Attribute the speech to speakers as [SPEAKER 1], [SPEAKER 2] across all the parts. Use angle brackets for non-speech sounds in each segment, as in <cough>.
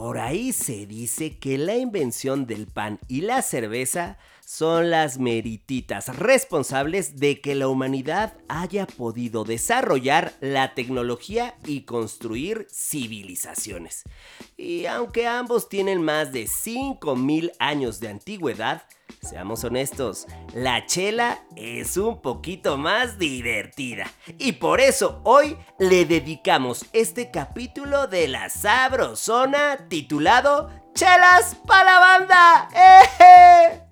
[SPEAKER 1] por ahí se dice que la invención del pan y la cerveza son las merititas responsables de que la humanidad haya podido desarrollar la tecnología y construir civilizaciones. Y aunque ambos tienen más de 5.000 años de antigüedad, seamos honestos, la chela es un poquito más divertida. Y por eso hoy le dedicamos este capítulo de la Sabrosona titulado Chelas para la banda. ¡Eh!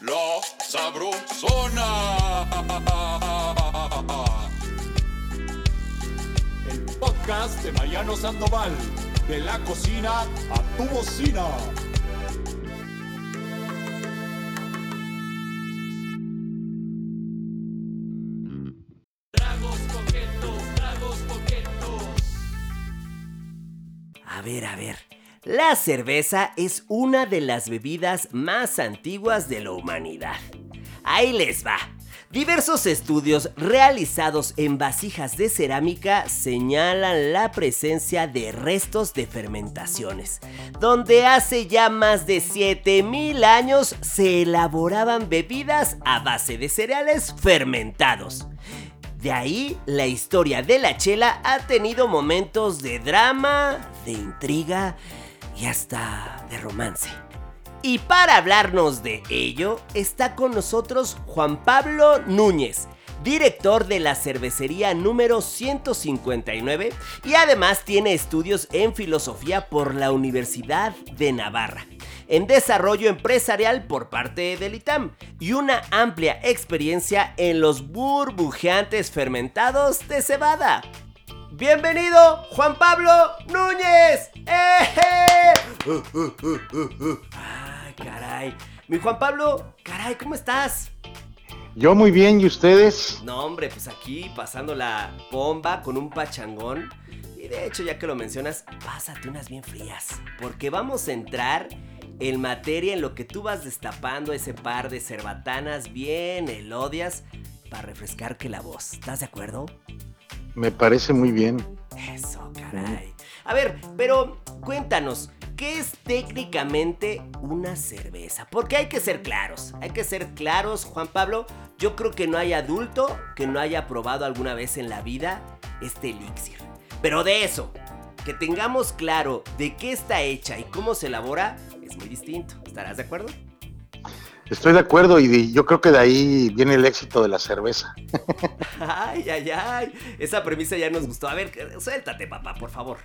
[SPEAKER 2] La Sabrosona.
[SPEAKER 3] El podcast de Mariano Sandoval. De la cocina a tu bocina.
[SPEAKER 1] A ver, a ver. La cerveza es una de las bebidas más antiguas de la humanidad. Ahí les va. Diversos estudios realizados en vasijas de cerámica señalan la presencia de restos de fermentaciones, donde hace ya más de 7000 años se elaboraban bebidas a base de cereales fermentados. De ahí la historia de la chela ha tenido momentos de drama, de intriga y hasta de romance. Y para hablarnos de ello está con nosotros Juan Pablo Núñez, director de la cervecería número 159 y además tiene estudios en filosofía por la Universidad de Navarra en desarrollo empresarial por parte del ITAM y una amplia experiencia en los burbujeantes fermentados de cebada. Bienvenido, Juan Pablo Núñez. ¡Eh! Ay, caray. Mi Juan Pablo, caray, ¿cómo estás?
[SPEAKER 4] Yo muy bien, ¿y ustedes?
[SPEAKER 1] No, hombre, pues aquí pasando la bomba con un pachangón. Y de hecho, ya que lo mencionas, pásate unas bien frías. Porque vamos a entrar en materia en lo que tú vas destapando ese par de cerbatanas bien elodias para refrescar que la voz. ¿Estás de acuerdo?
[SPEAKER 4] Me parece muy bien.
[SPEAKER 1] Eso, caray. A ver, pero cuéntanos, ¿qué es técnicamente una cerveza? Porque hay que ser claros, hay que ser claros, Juan Pablo. Yo creo que no hay adulto que no haya probado alguna vez en la vida este elixir. Pero de eso, que tengamos claro de qué está hecha y cómo se elabora, es muy distinto. ¿Estarás de acuerdo?
[SPEAKER 4] Estoy de acuerdo y yo creo que de ahí viene el éxito de la cerveza. <laughs>
[SPEAKER 1] ay, ay, ay. Esa premisa ya nos gustó. A ver, suéltate, papá, por favor.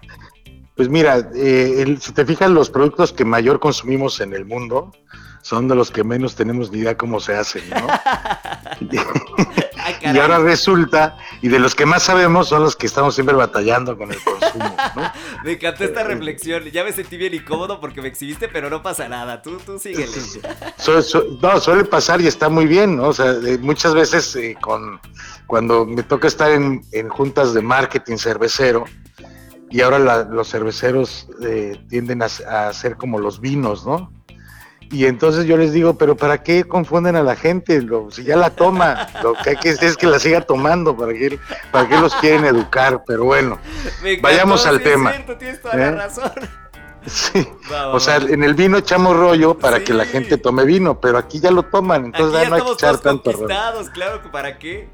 [SPEAKER 4] Pues mira, eh, si te fijas, los productos que mayor consumimos en el mundo son de los que menos tenemos ni idea cómo se hacen, ¿no? <laughs> <laughs> y ahora resulta, y de los que más sabemos son los que estamos siempre batallando con el consumo, ¿no? <laughs>
[SPEAKER 1] me encantó esta reflexión, ya me sentí bien incómodo porque me exhibiste, pero no pasa nada, tú, tú síguele.
[SPEAKER 4] no, suele pasar y está muy bien, ¿no? O sea, muchas veces eh, con, cuando me toca estar en, juntas de marketing cervecero, y ahora los cerveceros eh, tienden a, a ser como los vinos, ¿no? Y entonces yo les digo, pero ¿para qué confunden a la gente? si ya la toma, lo que hay que es que la siga tomando, ¿para qué, para qué los quieren educar? Pero bueno, vayamos al tema.
[SPEAKER 1] tienes toda la ¿Eh? razón.
[SPEAKER 4] Sí. o sea, en el vino echamos rollo para que la gente tome vino, pero aquí ya lo toman, entonces ya no hay que echar tanto rollo.
[SPEAKER 1] claro que para qué.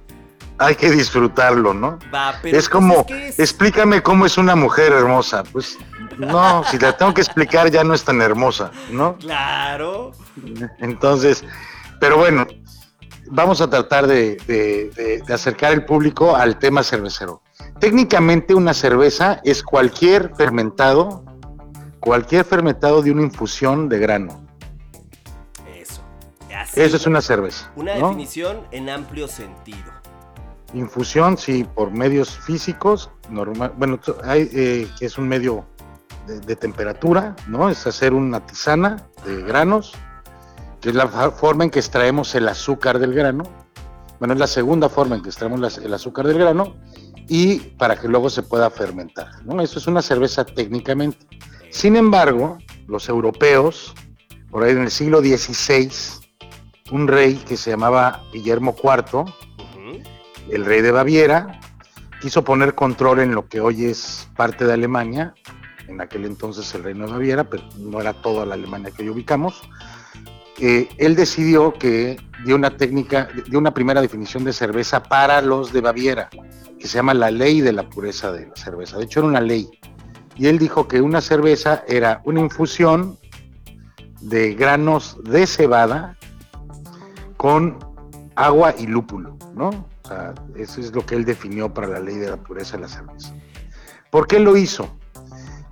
[SPEAKER 4] Hay que disfrutarlo, ¿no? es como, explícame cómo es una mujer hermosa. Pues no, si la tengo que explicar ya no es tan hermosa, ¿no?
[SPEAKER 1] Claro.
[SPEAKER 4] Entonces, pero bueno, vamos a tratar de, acercar el público al tema cervecero. Técnicamente una cerveza es cualquier fermentado, cualquier fermentado de una infusión de grano.
[SPEAKER 1] Eso.
[SPEAKER 4] Eso es una cerveza.
[SPEAKER 1] Una definición en amplio sentido.
[SPEAKER 4] Infusión, sí, por medios físicos, normal, bueno, hay, eh, es un medio de, temperatura, ¿no? Es hacer una tisana de granos, que es la forma en que extraemos el azúcar del grano. Bueno, es la segunda forma en que extraemos el azúcar del grano y para que luego se pueda fermentar, ¿no? Eso es una cerveza técnicamente. Sin embargo, los europeos, por ahí en el siglo XVI, un rey que se llamaba Guillermo IV, el rey de Baviera, quiso poner control en lo que hoy es parte de Alemania en aquel entonces el reino de Baviera, pero no era toda la Alemania que hoy ubicamos. Eh, él decidió que dio una técnica, dio una primera definición de cerveza para los de Baviera, que se llama la ley de la pureza de la cerveza. De hecho, era una ley. Y él dijo que una cerveza era una infusión de granos de cebada con agua y lúpulo, ¿no? Sea, eso es lo que él definió para la ley de la pureza de la cerveza. ¿Por qué lo hizo?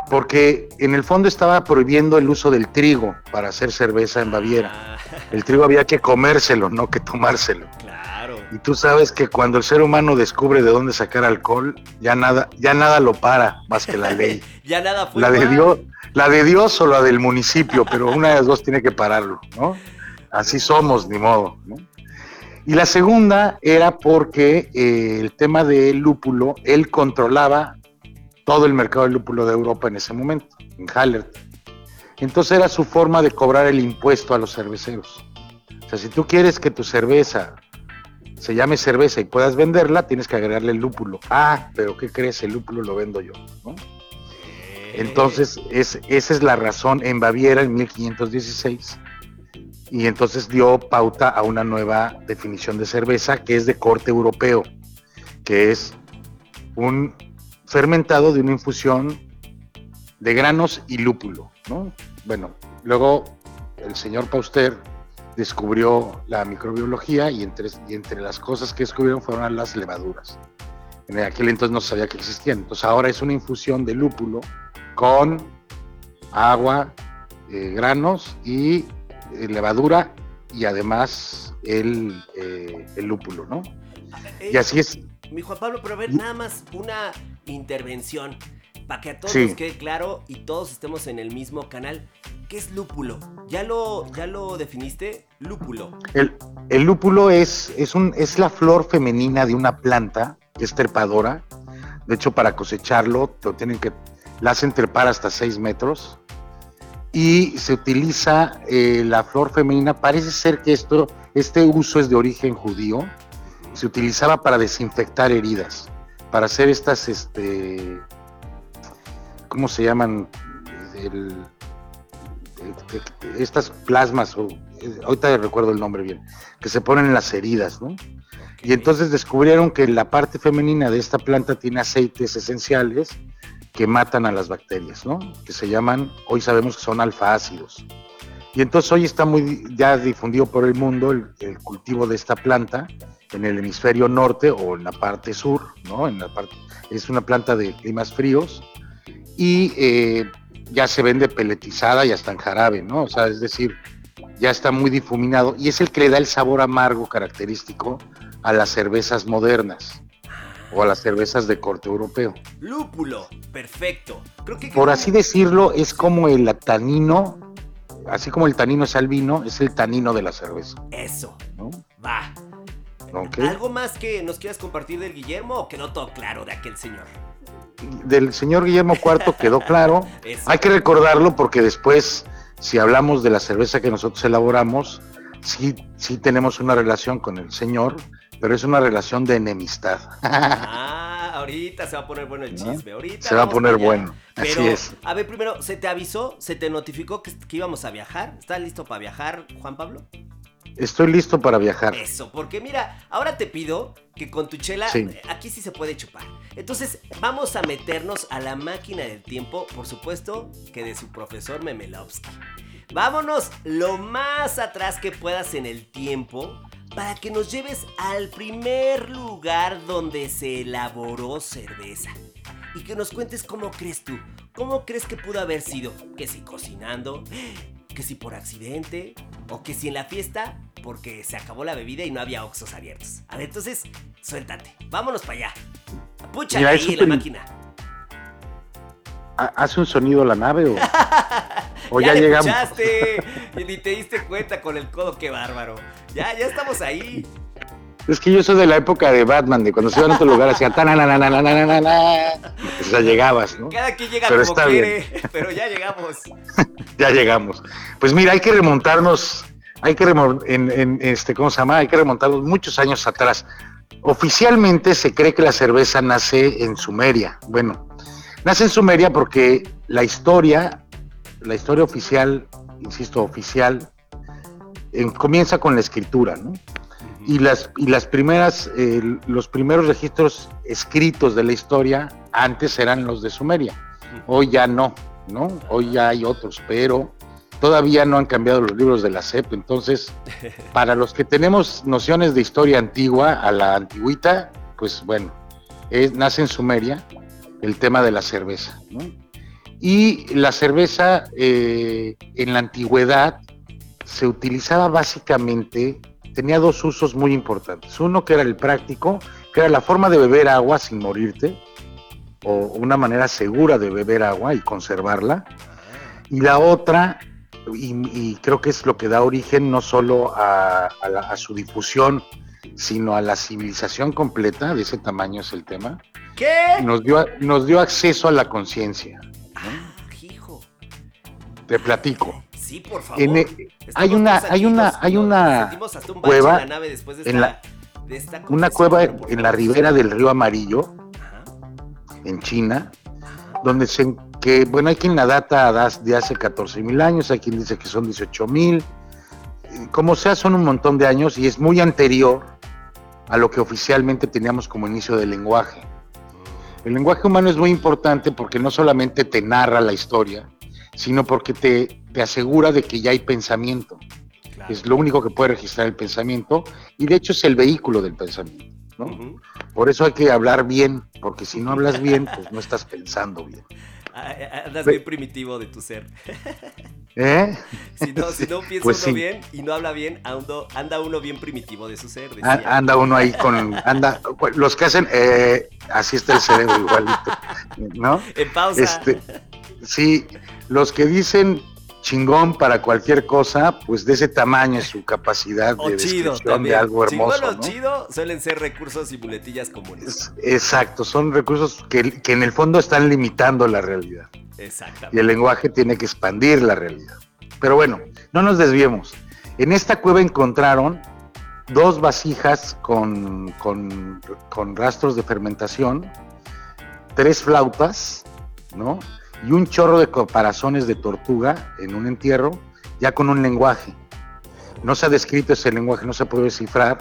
[SPEAKER 4] Porque en el fondo estaba prohibiendo el uso del trigo para hacer cerveza en Baviera.
[SPEAKER 1] Ah,
[SPEAKER 4] El trigo había que comérselo, no que tomárselo.
[SPEAKER 1] claro.
[SPEAKER 4] Y tú sabes que cuando el ser humano descubre de dónde sacar alcohol, ya nada, ya nada lo para más que la ley. <laughs>
[SPEAKER 1] Ya nada fue
[SPEAKER 4] La de. Dios, la de Dios o la del municipio, pero una de las dos tiene que pararlo, ¿no? Así somos, ni modo, ¿no? Y la segunda era porque eh, el tema del lúpulo, él controlaba todo el mercado del lúpulo de Europa en ese momento, en Hallert. Entonces era su forma de cobrar el impuesto a los cerveceros. O sea, si tú quieres que tu cerveza se llame cerveza y puedas venderla, tienes que agregarle el lúpulo. Ah, pero ¿qué crees? El lúpulo lo vendo yo, ¿no? Entonces, es, esa es la razón en Baviera en 1516. Y entonces dio pauta a una nueva definición de cerveza que es de corte europeo, que es un fermentado de una infusión de granos y lúpulo, ¿no? Bueno, luego el señor Pauster descubrió la microbiología y entre, y entre las cosas que descubrieron fueron las levaduras. En aquel entonces no sabía que existían. Entonces ahora es una infusión de lúpulo con agua, eh, granos y levadura y además el, eh, el lúpulo, ¿no?
[SPEAKER 1] Eh,
[SPEAKER 4] Y así es.
[SPEAKER 1] Mi Juan Pablo, pero a ver, nada más una intervención para que a todos
[SPEAKER 4] Sí.
[SPEAKER 1] nos quede claro y todos estemos en el mismo canal. ¿Qué es lúpulo? ¿Ya lo, ya lo definiste? Lúpulo.
[SPEAKER 4] El, el lúpulo es, es, un, es la flor femenina de una planta que es trepadora. De hecho, para cosecharlo, lo tienen que, la hacen trepar hasta 6 metros. Y se utiliza eh, la flor femenina. Parece ser que esto, este uso es de origen judío. Se utilizaba para desinfectar heridas, para hacer estas, este, ¿cómo se llaman? El- estas plasmas, o, ahorita recuerdo el nombre bien, que se ponen en las heridas, ¿no? Y entonces descubrieron que la parte femenina de esta planta tiene aceites esenciales que matan a las bacterias, ¿no? Que se llaman, hoy sabemos que son alfa-ácidos. Y entonces hoy está muy ya difundido por el mundo el, cultivo de esta planta en el hemisferio norte o en la parte sur, ¿no? En la parte, es una planta de climas fríos y eh, ya se vende peletizada y hasta en jarabe, ¿no? O sea, es decir, ya está muy difuminado y es el que le da el sabor amargo característico a las cervezas modernas o a las cervezas de corte europeo.
[SPEAKER 1] Lúpulo. Perfecto. Creo que
[SPEAKER 4] Por así decirlo, es como el tanino, así como el tanino es al vino, es el tanino de la cerveza,
[SPEAKER 1] Eso.
[SPEAKER 4] ¿no?
[SPEAKER 1] Va. ¿Algo más que nos quieras compartir del Guillermo o quedó todo claro de aquel señor?
[SPEAKER 4] Del señor Guillermo IV quedó claro. <laughs> Hay que recordarlo porque después, si hablamos de la cerveza que nosotros elaboramos, sí, sí tenemos una relación con el señor, pero es una relación de enemistad.
[SPEAKER 1] Ah, ahorita se va a poner bueno el chisme. Ahorita
[SPEAKER 4] Se va a poner bueno. Así
[SPEAKER 1] Pero,
[SPEAKER 4] es.
[SPEAKER 1] a ver, primero, ¿se te avisó? ¿Se te notificó que, que íbamos a viajar? ¿Estás listo para viajar, Juan Pablo?
[SPEAKER 4] Estoy listo para viajar.
[SPEAKER 1] Eso, porque mira, ahora te pido que con tu chela,
[SPEAKER 4] Sí.
[SPEAKER 1] aquí sí se puede chupar. Entonces, vamos a meternos a la máquina del tiempo, por supuesto que de su profesor Memelovsky. Vámonos lo más atrás que puedas en el tiempo para que nos lleves al primer lugar donde se elaboró cerveza. Y que nos cuentes cómo crees tú, cómo crees que pudo haber sido, que si cocinando, que si por accidente, o que si en la fiesta, porque se acabó la bebida y no había oxos abiertos. A ver, entonces, suéltate, vámonos para allá.
[SPEAKER 4] Mira,
[SPEAKER 1] ahí la máquina.
[SPEAKER 4] ¿Ha- ¿Hace un sonido la nave o, <laughs> o
[SPEAKER 1] ya
[SPEAKER 4] ya,
[SPEAKER 1] le
[SPEAKER 4] llegamos?
[SPEAKER 1] escuchaste, <laughs> y ni te diste cuenta con el codo, qué bárbaro. Ya, ya estamos ahí.
[SPEAKER 4] Es que yo soy de la época de Batman, de cuando se iban a otro lugar, hacía tananananananana, pues ya llegabas, ¿no?
[SPEAKER 1] Cada quien llega
[SPEAKER 4] Pero
[SPEAKER 1] como
[SPEAKER 4] está
[SPEAKER 1] quiere, <laughs> pero ya llegamos.
[SPEAKER 4] Ya llegamos. Pues mira, hay que remontarnos, hay que remon- en, en, este, ¿cómo se llama? Hay que remontarnos muchos años atrás. Oficialmente se cree que la cerveza nace en Sumeria. Bueno, Nace en Sumeria porque la historia, la historia oficial, insisto, oficial, eh, comienza con la escritura, ¿no? Y las, y las primeras, eh, los primeros registros escritos de la historia antes eran los de Sumeria. Hoy ya no, ¿no? Hoy ya hay otros, pero todavía no han cambiado los libros de la CEP. Entonces, <laughs> para los que tenemos nociones de historia antigua, a la antigüita, pues bueno, nace en Sumeria el tema de la cerveza. Y la cerveza eh, en la antigüedad se utilizaba básicamente, tenía dos usos muy importantes. Uno que era el práctico, que era la forma de beber agua sin morirte, o una manera segura de beber agua y conservarla. Y la otra, y, creo que es lo que da origen no solo a, su difusión, sino a la civilización completa, de ese tamaño es el tema.
[SPEAKER 1] ¿Qué?
[SPEAKER 4] Nos dio, nos dio acceso a la conciencia.
[SPEAKER 1] Ah, hijo.
[SPEAKER 4] Te platico.
[SPEAKER 1] Sí, por favor.
[SPEAKER 4] hay una, hay una, hay una cueva en la, una cueva en la ribera del río Amarillo, en China, donde se, que, bueno, hay quien la data de hace 14 mil años, hay quien dice que son 18 mil, como sea, son un montón de años y es muy anterior a lo que oficialmente teníamos como inicio del lenguaje. El lenguaje humano es muy importante porque no solamente te narra la historia, sino porque te, te asegura de que ya hay pensamiento. Es lo único que puede registrar el pensamiento y de hecho es el vehículo del pensamiento. Por eso hay que hablar bien, porque si no hablas bien, pues no estás pensando bien. <laughs>
[SPEAKER 1] Andas bien primitivo de tu ser. <laughs>
[SPEAKER 4] ¿Eh?
[SPEAKER 1] Si no, si no <laughs> piensa pues uno bien y no habla bien, anda uno bien primitivo de su ser.
[SPEAKER 4] Anda uno ahí con. anda Los que hacen. Eh, así está el cerebro igualito. ¿No?
[SPEAKER 1] En pausa.
[SPEAKER 4] Este, sí, los que dicen chingón para cualquier cosa, pues de ese tamaño es su capacidad de descripción de algo hermoso. Chingón
[SPEAKER 1] o chido suelen ser recursos y muletillas comunes.
[SPEAKER 4] Exacto, son recursos que, en el fondo están limitando la realidad.
[SPEAKER 1] Exactamente.
[SPEAKER 4] Y el lenguaje tiene que expandir la realidad. Pero bueno, no nos desviemos. En esta cueva encontraron dos vasijas con, con, con rastros de fermentación, tres flautas, ¿no? Y un chorro de caparazones de tortuga en un entierro, ya con un lenguaje. No se ha descrito ese lenguaje, no se puede descifrar.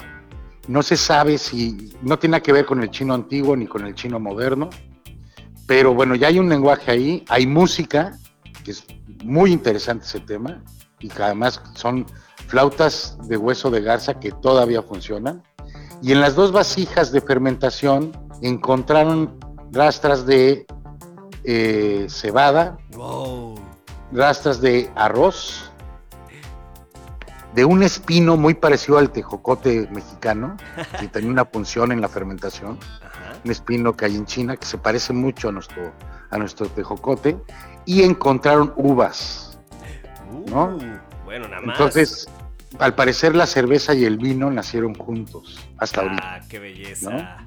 [SPEAKER 4] No se sabe si, no tiene que ver con el chino antiguo ni con el chino moderno, pero bueno, ya hay un lenguaje ahí, hay música, que es muy interesante ese tema, y además son flautas de hueso de garza que todavía funcionan. Y en las dos vasijas de fermentación encontraron rastras de eh, cebada, rastras de arroz, de un espino muy parecido al tejocote mexicano, que <laughs> tenía una función en la fermentación, un espino que hay en China que se parece mucho a nuestro, a nuestro tejocote, y encontraron uvas. ¿no?
[SPEAKER 1] Uh, bueno, nada más.
[SPEAKER 4] Entonces, al parecer la cerveza y el vino nacieron juntos hasta ah, ahorita.
[SPEAKER 1] qué belleza.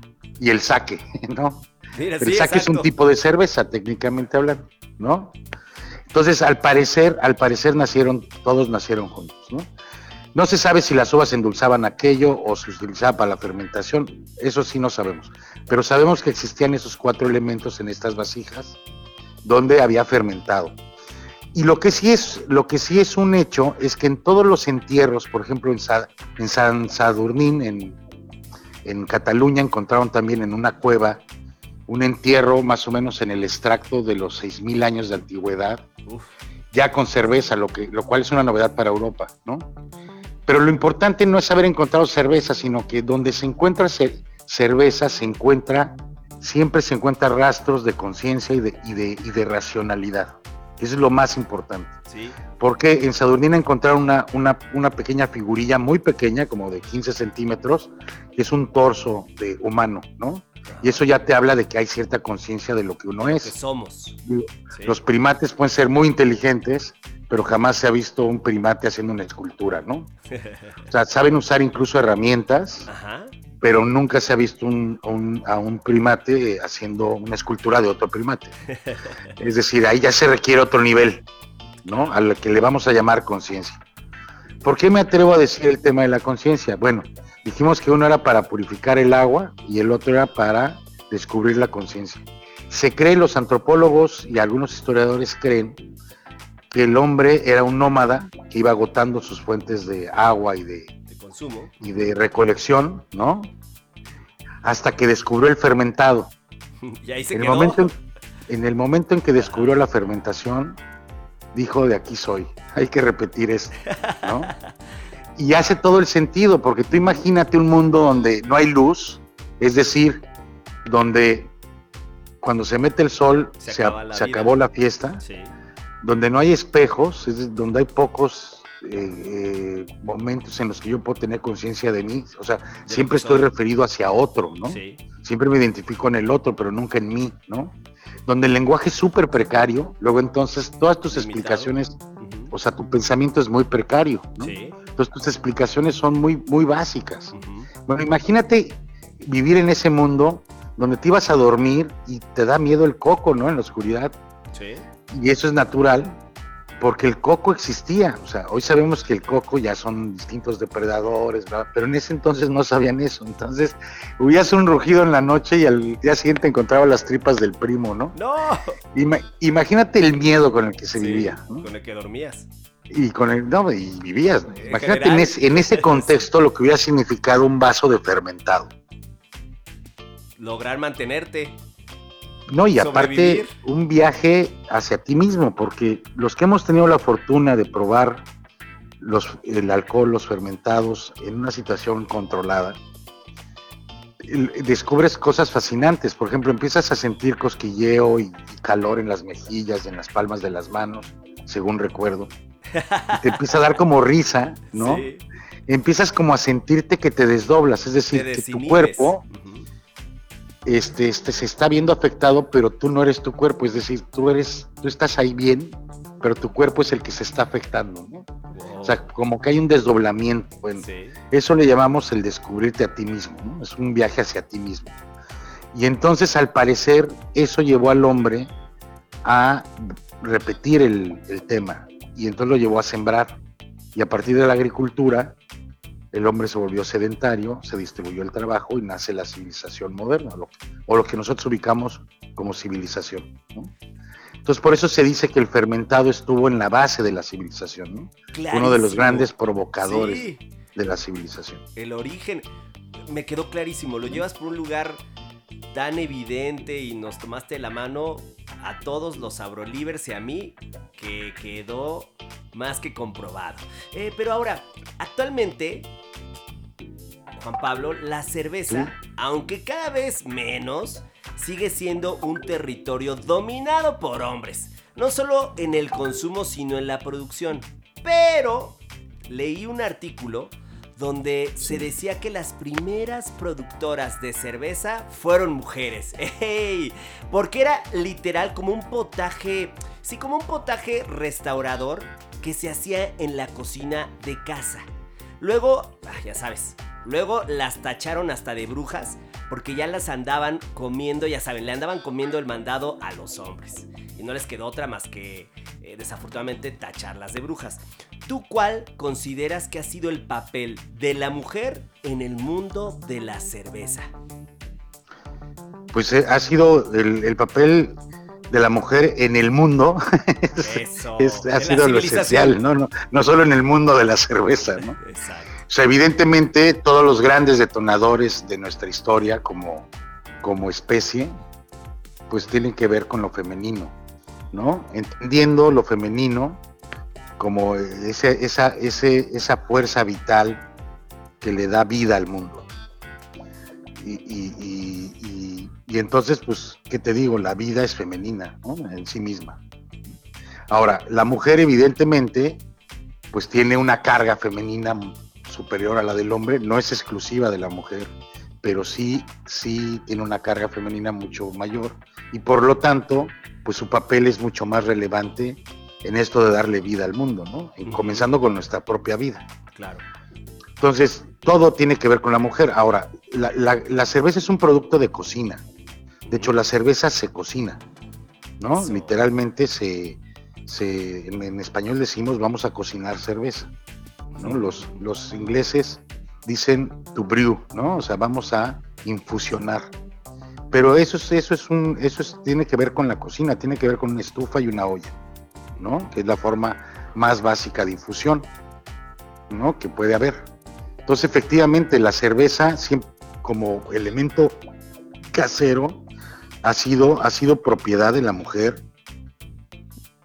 [SPEAKER 4] Y el saque, <laughs> ¿no? El saque es un tipo de cerveza, técnicamente hablando, ¿no? Entonces, al parecer, al parecer nacieron, todos nacieron juntos, ¿no? No se sabe si las uvas endulzaban aquello o se utilizaba para la fermentación, eso sí no sabemos. Pero sabemos que existían esos cuatro elementos en estas vasijas donde había fermentado. Y lo que sí es, lo que sí es un hecho es que en todos los entierros, por ejemplo en, en San Sadurnín, en, en Cataluña, encontraron también en una cueva un entierro más o menos en el extracto de los 6.000 años de antigüedad, ya con cerveza, lo, que, lo cual es una novedad para Europa, ¿no? Pero lo importante no es haber encontrado cerveza, sino que donde se encuentra cerveza se encuentra, siempre se encuentran rastros de conciencia y de, y, de, y de racionalidad. Eso es lo más importante.
[SPEAKER 1] ¿Sí?
[SPEAKER 4] Porque en Sadurnina encontraron una, una, una, pequeña figurilla muy pequeña, como de 15 centímetros, que es un torso de humano, ¿no? Y eso ya te habla de que hay cierta conciencia de lo que uno es.
[SPEAKER 1] Que somos.
[SPEAKER 4] Los primates pueden ser muy inteligentes, pero jamás se ha visto un primate haciendo una escultura, ¿no? <laughs> o sea, saben usar incluso herramientas, pero nunca se ha visto a un primate haciendo una escultura de otro primate. <laughs> es decir, ahí ya se requiere otro nivel, ¿no? A lo que le vamos a llamar conciencia. ¿Por qué me atrevo a decir el tema de la conciencia? Bueno, dijimos que uno era para purificar el agua y el otro era para descubrir la conciencia. se cree, los antropólogos y algunos historiadores creen que el hombre era un nómada que iba agotando sus fuentes de agua y de,
[SPEAKER 1] De consumo.
[SPEAKER 4] y de recolección, ¿no? Hasta que descubrió el fermentado. <laughs>
[SPEAKER 1] Y ahí se
[SPEAKER 4] En el, momento en, en el momento en que descubrió la fermentación, dijo, de aquí soy, <laughs> hay que repetir esto, ¿no? <laughs> Y hace todo el sentido, porque tú imagínate un mundo donde no hay luz, es decir, donde cuando se mete el sol
[SPEAKER 1] Se
[SPEAKER 4] se,
[SPEAKER 1] acaba la
[SPEAKER 4] se
[SPEAKER 1] vida.
[SPEAKER 4] acabó la fiesta,
[SPEAKER 1] Sí.
[SPEAKER 4] donde no hay espejos, es donde hay pocos eh, eh, momentos en los que yo puedo tener conciencia de mí, o sea, siempre estoy
[SPEAKER 1] soy.
[SPEAKER 4] referido hacia otro, ¿no?
[SPEAKER 1] Sí.
[SPEAKER 4] siempre me identifico en el otro, pero nunca en mí, ¿no? Donde el lenguaje es súper precario, luego entonces todas tus
[SPEAKER 1] Limitado.
[SPEAKER 4] explicaciones, o sea, tu pensamiento es muy precario, ¿no?
[SPEAKER 1] Sí.
[SPEAKER 4] Entonces tus explicaciones son muy, muy básicas. Bueno, imagínate vivir en ese mundo donde te ibas a dormir y te da miedo el coco, ¿no? En la oscuridad.
[SPEAKER 1] Sí.
[SPEAKER 4] Y eso es natural porque el coco existía. O sea, hoy sabemos que el coco ya son distintos depredadores, ¿verdad? pero en ese entonces no sabían eso. Entonces, hubiese un rugido en la noche y al día siguiente encontraba las tripas del primo, ¿no?
[SPEAKER 1] No.
[SPEAKER 4] Ima- imagínate el miedo con el que se
[SPEAKER 1] Sí,
[SPEAKER 4] vivía, ¿no?
[SPEAKER 1] Con el que dormías.
[SPEAKER 4] Y con el, no, y vivías. Imagínate en ese, en ese contexto lo que hubiera significado un vaso de fermentado.
[SPEAKER 1] Lograr mantenerte.
[SPEAKER 4] No, y aparte un viaje hacia ti mismo, porque los que hemos tenido la fortuna de probar los, el alcohol, los fermentados en una situación controlada, descubres cosas fascinantes. Por ejemplo, empiezas a sentir cosquilleo y, y calor en las mejillas, en las palmas de las manos, según recuerdo. Te empieza a dar como risa, ¿no?
[SPEAKER 1] Sí.
[SPEAKER 4] Empiezas como a sentirte que te desdoblas, es decir, que tu cuerpo este, este se está viendo afectado, pero tú no eres tu cuerpo, es decir, tú eres, tú estás ahí bien, pero tu cuerpo es el que se está afectando, ¿no?
[SPEAKER 1] Wow.
[SPEAKER 4] O sea, como que hay un desdoblamiento. Bueno,
[SPEAKER 1] Sí.
[SPEAKER 4] eso le llamamos el descubrirte a ti mismo, ¿no? Es un viaje hacia ti mismo. Y entonces, al parecer, eso llevó al hombre a repetir el, el tema, y entonces lo llevó a sembrar. Y a partir de la agricultura, el hombre se volvió sedentario, se distribuyó el trabajo y nace la civilización moderna, lo- o lo que nosotros ubicamos como civilización. ¿no? Entonces, por eso se dice que el fermentado estuvo en la base de la civilización, ¿no? uno de los grandes provocadores
[SPEAKER 1] Sí.
[SPEAKER 4] de la civilización.
[SPEAKER 1] El origen me quedó clarísimo. Lo llevas por un lugar tan evidente y nos tomaste la mano a todos los abrolivers y a mí que quedó más que comprobado. Eh, pero ahora, actualmente, Juan Pablo, la cerveza, aunque cada vez menos, sigue siendo un territorio dominado por hombres. No solo en el consumo, sino en la producción. Pero leí un artículo donde se decía que las primeras productoras de cerveza fueron mujeres. <laughs> ¡Ey! Porque era literal como un potaje, sí, como un potaje restaurador que se hacía en la cocina de casa. Luego, ah, ya sabes, luego las tacharon hasta de brujas porque ya las andaban comiendo, ya saben, le andaban comiendo el mandado a los hombres. Y no les quedó otra más que, eh, desafortunadamente, tacharlas de brujas. ¿Tú cuál consideras que ha sido el papel de la mujer en el mundo de la cerveza?
[SPEAKER 4] Pues eh, ha sido el, el papel de la mujer en el mundo, <laughs>
[SPEAKER 1] Eso.
[SPEAKER 4] es- ha sido lo esencial, ¿no? No, no solo en el mundo de la cerveza, ¿no?
[SPEAKER 1] Exacto.
[SPEAKER 4] O sea, evidentemente todos los grandes detonadores de nuestra historia como, como especie, pues tienen que ver con lo femenino, ¿no? Entendiendo lo femenino como ese, esa, ese, esa fuerza vital que le da vida al mundo. Y, entonces, pues, ¿qué te digo? La vida es femenina. En sí misma. Ahora, la mujer evidentemente, pues tiene una carga femenina superior a la del hombre, no es exclusiva de la mujer, pero sí, sí tiene una carga femenina mucho mayor y por lo tanto, pues su papel es mucho más relevante en esto de darle vida al mundo, ¿no? Y comenzando con nuestra propia vida.
[SPEAKER 1] Claro.
[SPEAKER 4] Entonces, todo tiene que ver con la mujer. Ahora, la, la- la cerveza es un producto de cocina. De hecho, la cerveza se cocina, ¿no? Literalmente se, se en, en español decimos vamos a cocinar cerveza. ¿No? Los, ingleses dicen to brew, ¿no? O sea, vamos a infusionar. Pero eso es, eso es un, eso es, tiene que ver con la cocina, tiene que ver con una estufa y una olla, ¿no? Que es la forma más básica de infusión, ¿no? Que puede haber. Entonces, efectivamente, la cerveza, siempre, como elemento casero, ha sido, ha sido propiedad de la mujer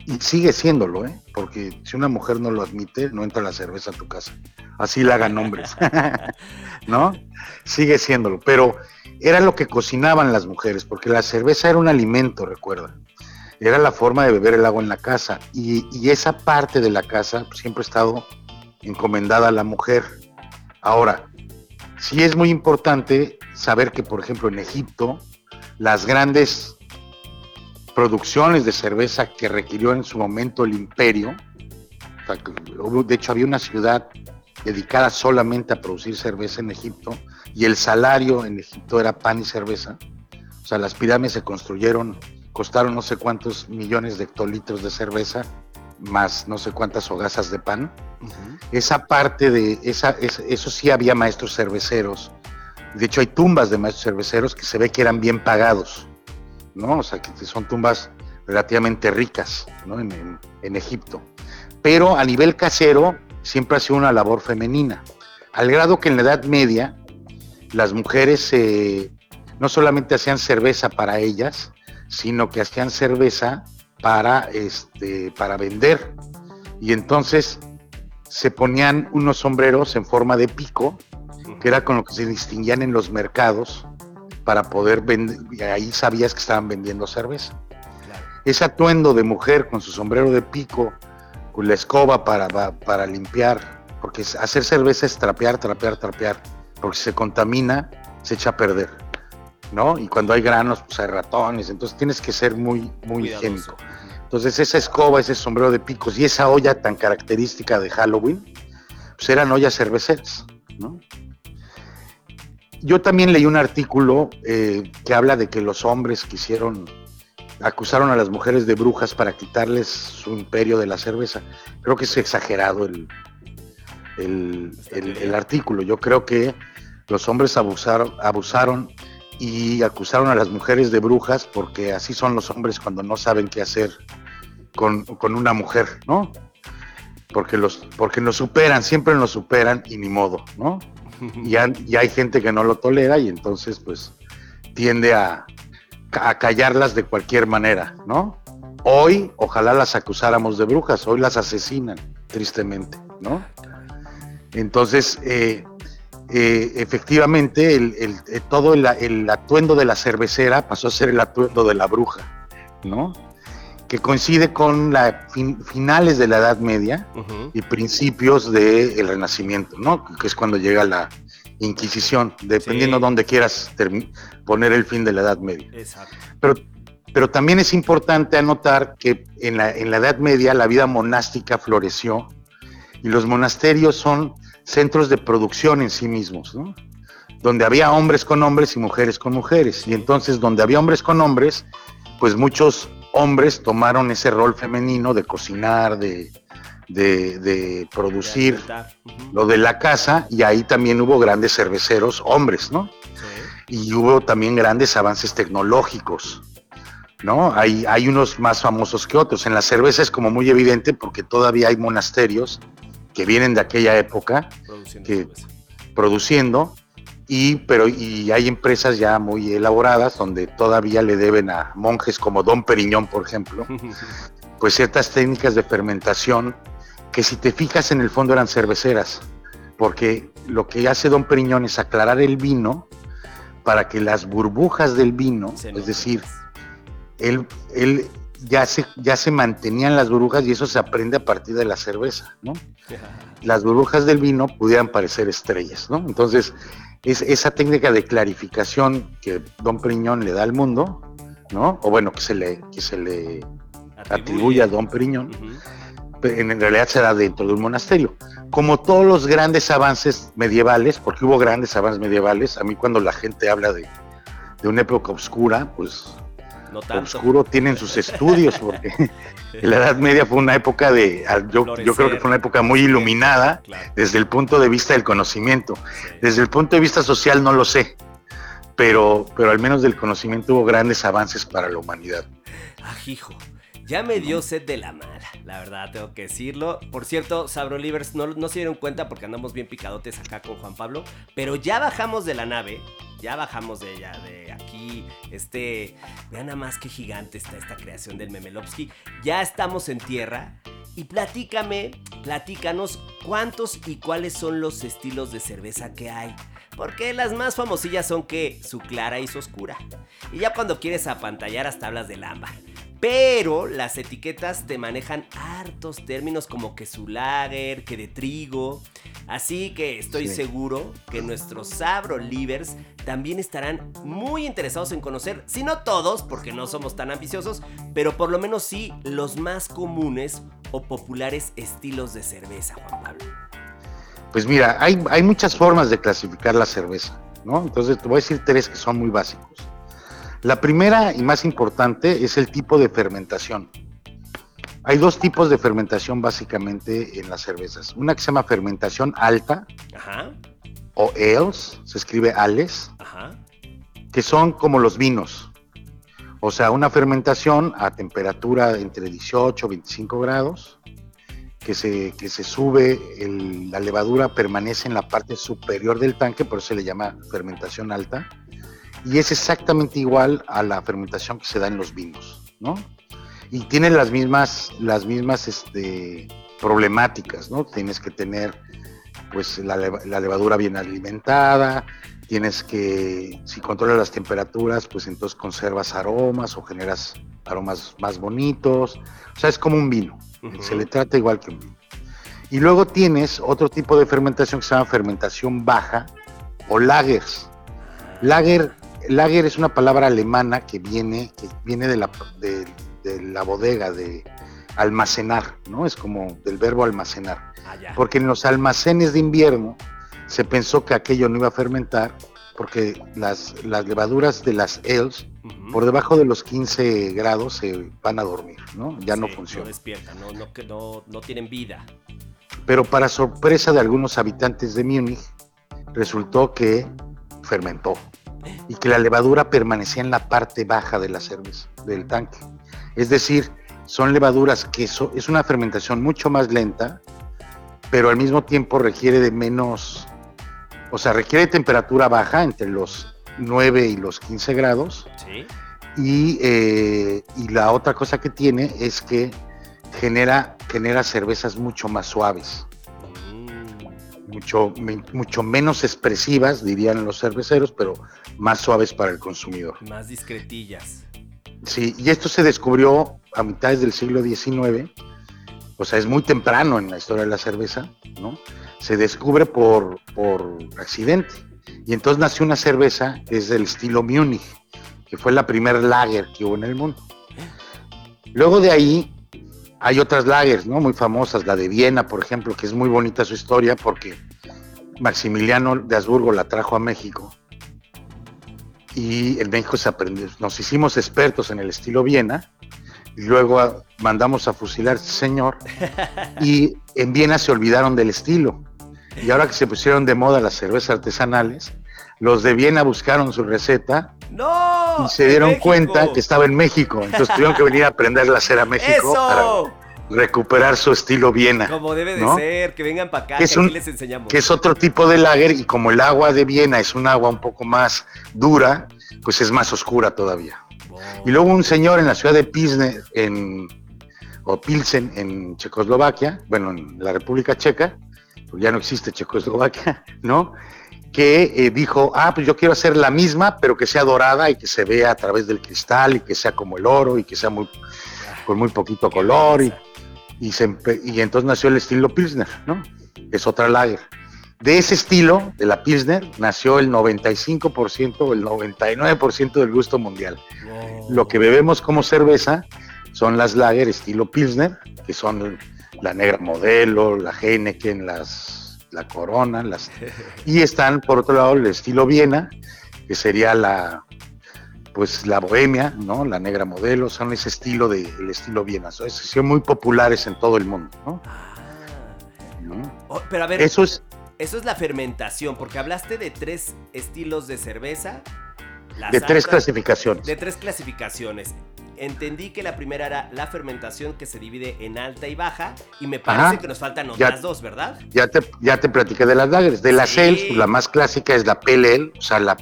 [SPEAKER 4] y sigue siéndolo, ¿eh? Porque si una mujer no lo admite, no entra la cerveza a tu casa. Así la hagan hombres, <laughs> ¿no? Sigue siéndolo, pero era lo que cocinaban las mujeres, porque la cerveza era un alimento, recuerda. Era la forma de beber el agua en la casa y, y esa parte de la casa siempre ha estado encomendada a la mujer. Ahora, sí es muy importante saber que, por ejemplo, en Egipto, las grandes producciones de cerveza que requirió en su momento el imperio, de hecho había una ciudad dedicada solamente a producir cerveza en Egipto y el salario en Egipto era pan y cerveza. O sea, las pirámides se construyeron, costaron no sé cuántos millones de hectolitros de cerveza, más no sé cuántas hogazas de pan. Esa parte de, esa, eso sí había maestros cerveceros. De hecho, hay tumbas de maestros cerveceros que se ve que eran bien pagados, ¿no? O sea, que son tumbas relativamente ricas, ¿no? En, en Egipto. Pero a nivel casero, siempre ha sido una labor femenina, al grado que en la Edad Media las mujeres eh, no solamente hacían cerveza para ellas, sino que hacían cerveza para, este, para vender. Y entonces se ponían unos sombreros en forma de pico, que era con lo que se distinguían en los mercados para poder vender, y ahí sabías que estaban vendiendo cerveza. Ese atuendo de mujer con su sombrero de pico, con la escoba para, para limpiar, porque hacer cerveza es trapear, trapear, trapear, porque si se contamina, se echa a perder, ¿no? Y cuando hay granos, pues hay ratones, entonces tienes que ser muy, muy higiénico. Entonces esa escoba, ese sombrero de picos y esa olla tan característica de Halloween, pues eran ollas cerveceras, ¿no? Yo también leí un artículo eh, que habla de que los hombres quisieron, acusaron a las mujeres de brujas para quitarles su imperio de la cerveza. Creo que es exagerado el, el, artículo. Yo creo que los hombres abusaron, abusaron y acusaron a las mujeres de brujas porque así son los hombres cuando no saben qué hacer con, una mujer, ¿no? Porque, los, porque nos superan, siempre nos superan y ni modo, ¿no? Y, hay gente que no lo tolera y entonces pues tiende a, a callarlas de cualquier manera, ¿no? Hoy ojalá las acusáramos de brujas, hoy las asesinan, tristemente, ¿no? Entonces, eh, eh, efectivamente, el, eh, todo el, atuendo de la cervecera pasó a ser el atuendo de la bruja, ¿no? Que coincide con la finales de la Edad Media y principios del Renacimiento, ¿no? Que es cuando llega la Inquisición, dependiendo de dónde quieras poner el fin de la Edad Media. Exacto. Pero, pero también es importante anotar que en la, en la Edad Media la vida monástica floreció y los monasterios son centros de producción en sí mismos, ¿no? donde había hombres con hombres y mujeres con mujeres. Y entonces donde había hombres con hombres, pues muchos hombres tomaron ese rol femenino de cocinar, de, de, producir lo de la casa, y ahí también hubo grandes cerveceros hombres, ¿no? Y hubo también grandes avances tecnológicos, ¿no? Hay, hay unos más famosos que otros. En la cerveza es como muy evidente porque todavía hay monasterios que vienen de aquella época, produciendo, produciendo y, pero, y hay empresas ya muy elaboradas donde todavía le deben a monjes como Don Periñón, por ejemplo, <laughs> pues ciertas técnicas de fermentación que si te fijas en el fondo eran cerveceras, porque lo que hace Don Periñón es aclarar el vino para que las burbujas del vino, es decir, él, él ya se, ya se mantenían las burbujas y eso se aprende a partir de la cerveza, ¿no? Las burbujas del vino pudieran parecer estrellas, ¿no? Entonces, es esa técnica de clarificación que Don Periñón le da al mundo, ¿no? O bueno, que se le, que se le atribuye, a Don Periñón, en realidad se da dentro de un monasterio. Como todos los grandes avances medievales, porque hubo grandes avances medievales, a mí cuando la gente habla de, de una época oscura, pues oscuro tienen sus estudios, porque la Edad Media fue una época de, yo, creo que fue una época muy iluminada desde el punto de vista del conocimiento. Desde el punto de vista social no lo sé, pero, pero al menos del conocimiento hubo grandes avances para la humanidad.
[SPEAKER 1] Ah, hijo. Ya me dio sed de la mala, la verdad, tengo que decirlo. Por cierto, Sabrolivers, no, no se dieron cuenta porque andamos bien picadotes acá con Juan Pablo, pero ya bajamos de la nave, ya bajamos de ella, de aquí, este, vean nada más qué gigante está esta creación del Memelovsky. Ya estamos en tierra y platícame, platícanos cuántos y cuáles son los estilos de cerveza que hay. Porque las más famosillas son que su clara y su oscura. Y ya cuando quieres apantallar hasta hablas del ámbar. Pero las etiquetas te manejan hartos términos como que su lager, que de trigo. Así que estoy
[SPEAKER 4] Sí.
[SPEAKER 1] seguro que nuestros Sabro Livers también estarán muy interesados en conocer, si no todos, porque no somos tan ambiciosos, pero por lo menos sí los más comunes o populares estilos de cerveza, Juan Pablo.
[SPEAKER 4] Pues mira, hay, hay muchas formas de clasificar la cerveza, ¿no? Entonces te voy a decir tres que son muy básicos. La primera y más importante es el tipo de fermentación. Hay dos tipos de fermentación básicamente en las cervezas. Una que se llama fermentación alta
[SPEAKER 1] Ajá,
[SPEAKER 4] o ales, se escribe ales,
[SPEAKER 1] ajá.
[SPEAKER 4] que son como los vinos. O sea, una fermentación a temperatura entre 18 y 25 grados, que se, que se sube, el- la levadura permanece en la parte superior del tanque, por eso se le llama fermentación alta, y es exactamente igual a la fermentación que se da en los vinos, ¿no? Y tiene las mismas, las mismas este, problemáticas, ¿no? Tienes que tener pues la, leva- la levadura bien alimentada, tienes que, si controlas las temperaturas, pues entonces conservas aromas o generas aromas más bonitos. O sea, es como un vino, se le trata igual que un vino. Y luego tienes otro tipo de fermentación que se llama fermentación baja o lagers. Lager, lager es una palabra alemana que viene, que viene de, la, de, de la bodega, de almacenar, ¿no? Es como del verbo almacenar
[SPEAKER 1] Ah,
[SPEAKER 4] porque en los almacenes de invierno se pensó que aquello no iba a fermentar porque las, las levaduras de las ales por debajo de los 15 grados se van a dormir, ¿no? Ya no
[SPEAKER 1] Sí,
[SPEAKER 4] funciona.
[SPEAKER 1] No despiertan, no, no, no, no tienen vida.
[SPEAKER 4] Pero para sorpresa de algunos habitantes de Múnich, resultó que fermentó y que la levadura permanecía en la parte baja de la cerveza, del tanque. Es decir, son levaduras que so- es una fermentación mucho más lenta, pero al mismo tiempo requiere de menos, o sea, requiere temperatura baja entre los 9 y los 15 grados.
[SPEAKER 1] Sí.
[SPEAKER 4] Y, eh, y la otra cosa que tiene es que genera, genera cervezas mucho más suaves,
[SPEAKER 1] Mm.
[SPEAKER 4] mucho, mucho menos expresivas, dirían los cerveceros, pero más suaves para el consumidor.
[SPEAKER 1] Más discretillas.
[SPEAKER 4] Sí, y esto se descubrió a mitades del siglo XIX, o sea, es muy temprano en la historia de la cerveza, ¿no? Se descubre por, por accidente. Y entonces nació una cerveza que es del estilo Munich, que fue la primer lager que hubo en el mundo. Luego de ahí hay otras lagers, ¿no? Muy famosas, la de Viena, por ejemplo, que es muy bonita su historia porque Maximiliano de Habsburgo la trajo a México y en México se aprendió, nos hicimos expertos en el estilo Viena, y luego mandamos a fusilar este señor, y en Viena se olvidaron del estilo. Y ahora que se pusieron de moda las cervezas artesanales, los de Viena buscaron su receta
[SPEAKER 1] ¡No!
[SPEAKER 4] y se
[SPEAKER 1] ¡En
[SPEAKER 4] dieron cuenta que estaba en México. Entonces tuvieron que venir a aprenderla a hacer a México
[SPEAKER 1] ¡Eso!
[SPEAKER 4] para recuperar su estilo Viena.
[SPEAKER 1] Como debe de
[SPEAKER 4] ¿no?
[SPEAKER 1] ser, que vengan para acá,
[SPEAKER 4] es un-
[SPEAKER 1] aquí les enseñamos.
[SPEAKER 4] que es otro tipo de lager y como el agua de Viena es un agua un poco más dura, pues es más oscura todavía.
[SPEAKER 1] Wow.
[SPEAKER 4] Y luego un señor en la ciudad de Pilsner, en, o Pilsen, en Checoslovaquia, bueno, en la República Checa, pues ya no existe Checoslovaquia, <laughs> ¿no? Que eh, dijo, ah, pues yo quiero hacer la misma, pero que sea dorada y que se vea a través del cristal y que sea como el oro y que sea muy, con muy poquito color. Y. y, se empe- y entonces nació el estilo Pilsner, ¿no? Es otra lager. De ese estilo, de la Pilsner, nació el 95% o el 99% del gusto mundial.
[SPEAKER 1] Wow.
[SPEAKER 4] Lo que bebemos como cerveza son las lager estilo Pilsner, que son la negra modelo, la Heineken, las, la Corona, las, <laughs> y están por otro lado el estilo Viena, que sería la pues la bohemia, ¿no? La negra modelo, son ese estilo de el estilo Viena, son, muy populares en todo el mundo, ¿no?
[SPEAKER 1] Ah.
[SPEAKER 4] ¿No?
[SPEAKER 1] Oh, pero a ver, eso...
[SPEAKER 4] Eso es
[SPEAKER 1] es la fermentación, porque hablaste de tres estilos de cerveza Las
[SPEAKER 4] de tres clasificaciones.
[SPEAKER 1] De tres clasificaciones. Entendí que la primera era la fermentación que se divide en alta y baja. Y me parece
[SPEAKER 4] Ajá.
[SPEAKER 1] que nos faltan
[SPEAKER 4] Ya-
[SPEAKER 1] otras dos, ¿verdad?
[SPEAKER 4] Ya te, ya te platiqué de las lagers. De las
[SPEAKER 1] Sí.
[SPEAKER 4] la más clásica es la Ale, o sea, la,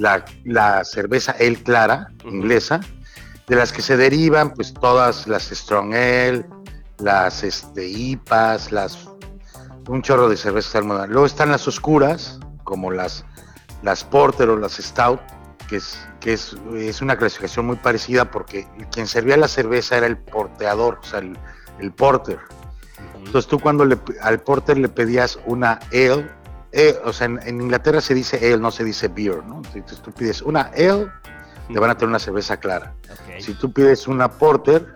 [SPEAKER 4] la, la cerveza Ale clara, inglesa. De las que se derivan, pues todas las Strong Ale, las este, IPAs, las un chorro de cervezas armadas. Luego están las oscuras, como las, las Porter o las Stout, que es, que es, es una clasificación muy parecida porque quien servía la cerveza era el porteador, o sea, el, el porter. Entonces tú cuando le, al porter le pedías una ale, eh, o sea, en, en Inglaterra se dice ale, no se dice beer, ¿no? Entonces tú pides una ale, te van a tener una cerveza clara. Si tú pides una porter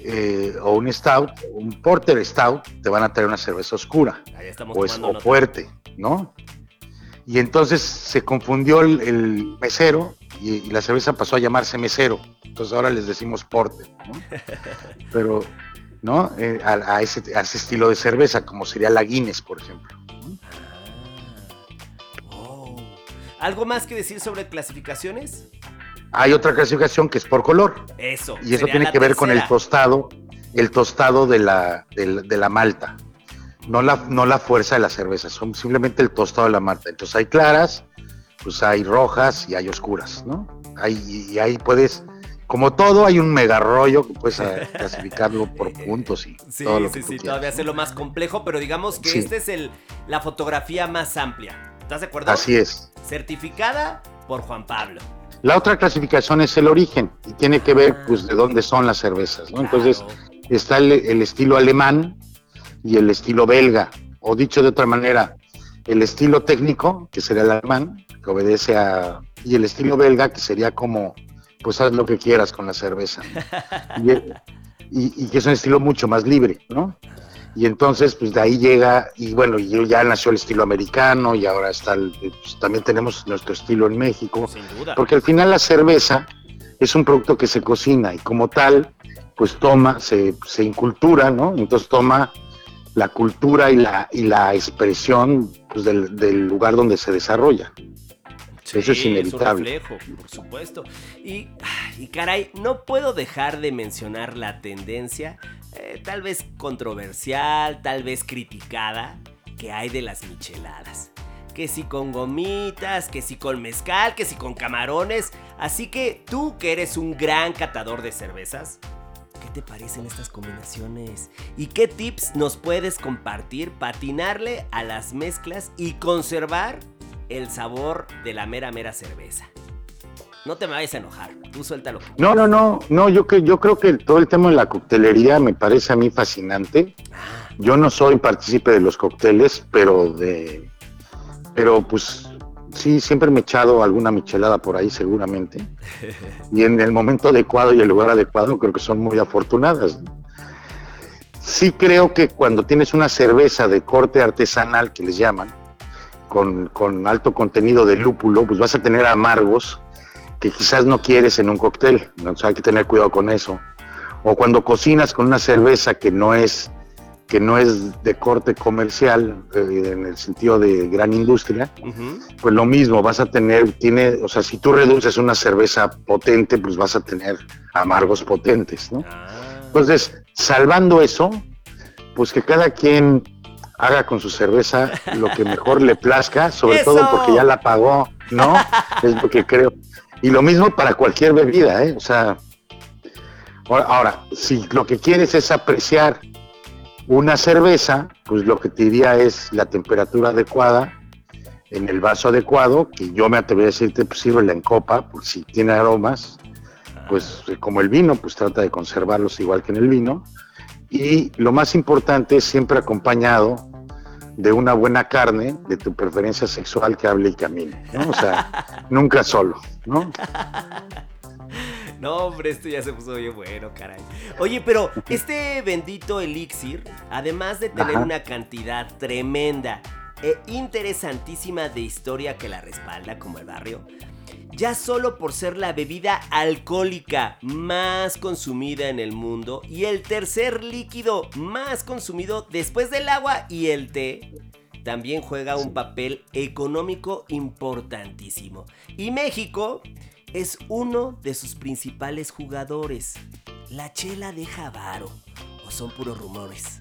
[SPEAKER 4] eh, o un stout, un porter stout, te van a traer una cerveza oscura
[SPEAKER 1] Ahí estamos
[SPEAKER 4] o, es- o fuerte, ¿no? Y entonces se confundió el, el mesero y, y la cerveza pasó a llamarse mesero. Entonces ahora les decimos porter, ¿no? <laughs> Pero, ¿no? Eh, a, a ese, a ese estilo de cerveza, como sería la Guinness, por ejemplo.
[SPEAKER 1] Ah. ¿Algo más que decir sobre clasificaciones?
[SPEAKER 4] Hay otra clasificación que es por color.
[SPEAKER 1] Eso.
[SPEAKER 4] Y eso tiene que ver con el tostado, el tostado de la, de la malta. No la, no la fuerza de la cerveza, son simplemente el tostado de la malta. Entonces hay claras, pues hay rojas y hay oscuras, ¿no? Y ahí puedes, como todo, hay un mega rollo que puedes eh, <laughs> clasificarlo por puntos y
[SPEAKER 1] Sí,
[SPEAKER 4] todo lo
[SPEAKER 1] sí,
[SPEAKER 4] que
[SPEAKER 1] sí,
[SPEAKER 4] tú quieras,
[SPEAKER 1] todavía hacerlo más complejo, pero digamos que
[SPEAKER 4] Sí.
[SPEAKER 1] esta es el, la fotografía más amplia. ¿Estás de acuerdo?
[SPEAKER 4] Así es.
[SPEAKER 1] Certificada por Juan Pablo.
[SPEAKER 4] La otra clasificación es el origen y tiene que ver, pues, de dónde son las cervezas, ¿no? Entonces, está el, el estilo alemán y el estilo belga, o dicho de otra manera, el estilo técnico, que sería el alemán, que obedece a, y el estilo belga, que sería como, pues haz lo que quieras con la cerveza. <laughs> Y, y- y que es un estilo mucho más libre, ¿no? Y entonces, pues de ahí llega, y bueno, y ya nació el estilo americano, y ahora está, el- pues, también tenemos nuestro estilo en México.
[SPEAKER 1] Sin duda.
[SPEAKER 4] Porque al final la cerveza es un producto que se cocina y como tal, pues toma, se, se incultura, ¿no? Entonces toma la cultura y la, y la expresión pues, del, del lugar donde se desarrolla. Eso es inevitable.
[SPEAKER 1] un reflejo, por supuesto. Y caray, no puedo dejar de mencionar la tendencia, eh, tal vez controversial, tal vez criticada, que hay de las micheladas. Que si con gomitas, que si con mezcal, que si con camarones. Así que tú que eres un gran catador de cervezas, ¿qué te parecen estas combinaciones? ¿Y qué tips nos puedes compartir para atinarle a las mezclas y conservar el sabor de la mera mera cerveza? No te me vayas a enojar, tú suéltalo.
[SPEAKER 4] No, no, no, no, yo, que, yo creo que todo el tema de la coctelería me parece a mí fascinante.
[SPEAKER 1] Ah,
[SPEAKER 4] Yo no soy partícipe de los cócteles, pero de, pero pues sí, siempre me he echado alguna michelada por ahí seguramente. <laughs> Y en el momento adecuado y el lugar adecuado creo que son muy afortunadas. Sí creo que cuando tienes una cerveza de corte artesanal, que les llaman, con, con alto contenido de lúpulo, pues vas a tener amargos que quizás no quieres en un cóctel. ¿no? O sea, hay que tener cuidado con eso. O cuando cocinas con una cerveza que no es que no es de corte comercial, eh, en el sentido de gran industria, pues lo mismo, vas a tener, tiene, o sea, si tú reduces una cerveza potente, pues vas a tener amargos potentes, ¿no?
[SPEAKER 1] Ah,
[SPEAKER 4] Entonces, salvando eso, pues que cada quien haga con su cerveza lo que mejor le plazca, sobre
[SPEAKER 1] ¡Eso!
[SPEAKER 4] todo porque ya la pagó, ¿no? <laughs> es lo que creo. Y lo mismo para cualquier bebida, ¿eh? O sea, ahora, si lo que quieres es apreciar una cerveza, pues lo que te diría es la temperatura adecuada en el vaso adecuado, que yo me atrevería a decirte, pues sírvela en copa, pues si tiene aromas, pues como el vino, pues trata de conservarlos igual que en el vino. Y lo más importante es siempre acompañado de una buena carne, de tu preferencia sexual que hable y camine, ¿no? O sea, <laughs> nunca solo, ¿no?
[SPEAKER 1] No, hombre, esto ya se puso bien bueno, caray. Oye, pero este bendito elixir, además de tener
[SPEAKER 4] Ajá.
[SPEAKER 1] una cantidad tremenda e interesantísima de historia que la respalda, como el barrio, ya solo por ser la bebida alcohólica más consumida en el mundo y el tercer líquido más consumido después del agua y el té, también juega un papel económico importantísimo. Y México es uno de sus principales jugadores. ¿La chela deja varo o son puros rumores?